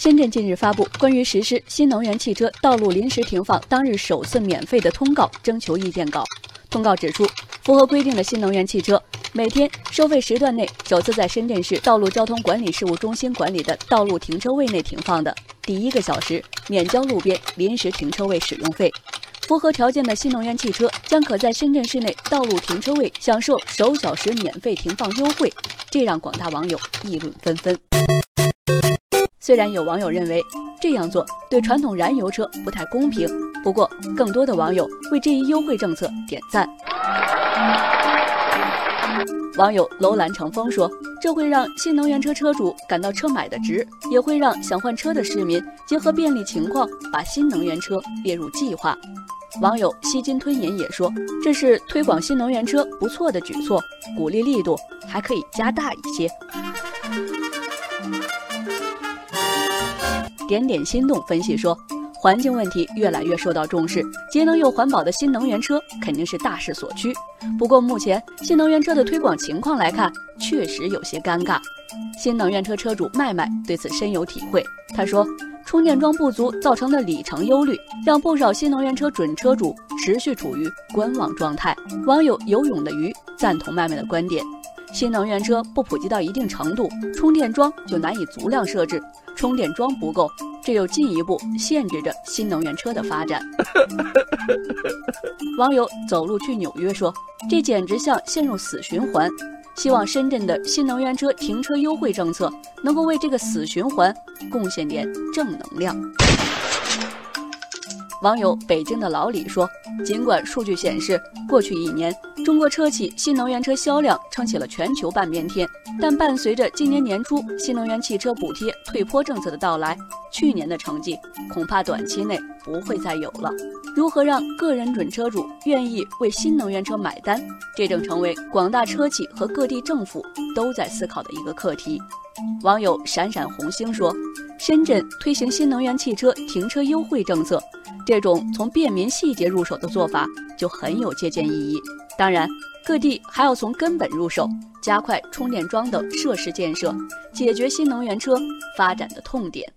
深圳近日发布关于实施新能源汽车道路临时停放当日首次免费的通告征求意见稿。通告指出，符合规定的新能源汽车，每天收费时段内首次在深圳市道路交通管理事务中心管理的道路停车位内停放的第一个小时免交路边临时停车位使用费。符合条件的新能源汽车将可在深圳市内道路停车位享受首小时免费停放优惠，这让广大网友议论纷纷。虽然有网友认为这样做对传统燃油车不太公平，不过更多的网友为这一优惠政策点赞。网友楼兰成风说：“这会让新能源车车主感到车买的值，也会让想换车的市民结合便利情况，把新能源车列入计划。”网友吸金吞银也说：“这是推广新能源车不错的举措，鼓励力度还可以加大一些。”点点心动分析说，环境问题越来越受到重视，节能又环保的新能源车肯定是大势所趋。不过目前新能源车的推广情况来看，确实有些尴尬。新能源车车主麦麦对此深有体会，他说，充电桩不足造成的里程忧虑，让不少新能源车准车主持续处于观望状态。网友游泳的鱼赞同麦麦的观点。新能源车不普及到一定程度，充电桩就难以足量设置，充电桩不够，这又进一步限制着新能源车的发展。网友走路去纽约说：“这简直像陷入死循环。”希望深圳的新能源车停车优惠政策能够为这个死循环贡献点正能量。网友北京的老李说：“尽管数据显示，过去一年中国车企新能源车销量撑起了全球半边天，但伴随着今年年初新能源汽车补贴退坡政策的到来，去年的成绩恐怕短期内不会再有了。如何让个人准车主愿意为新能源车买单，这正成为广大车企和各地政府都在思考的一个课题。”网友闪闪红星说：“深圳推行新能源汽车停车优惠政策。”这种从便民细节入手的做法就很有借鉴意义。当然，各地还要从根本入手，加快充电桩的设施建设，解决新能源车发展的痛点。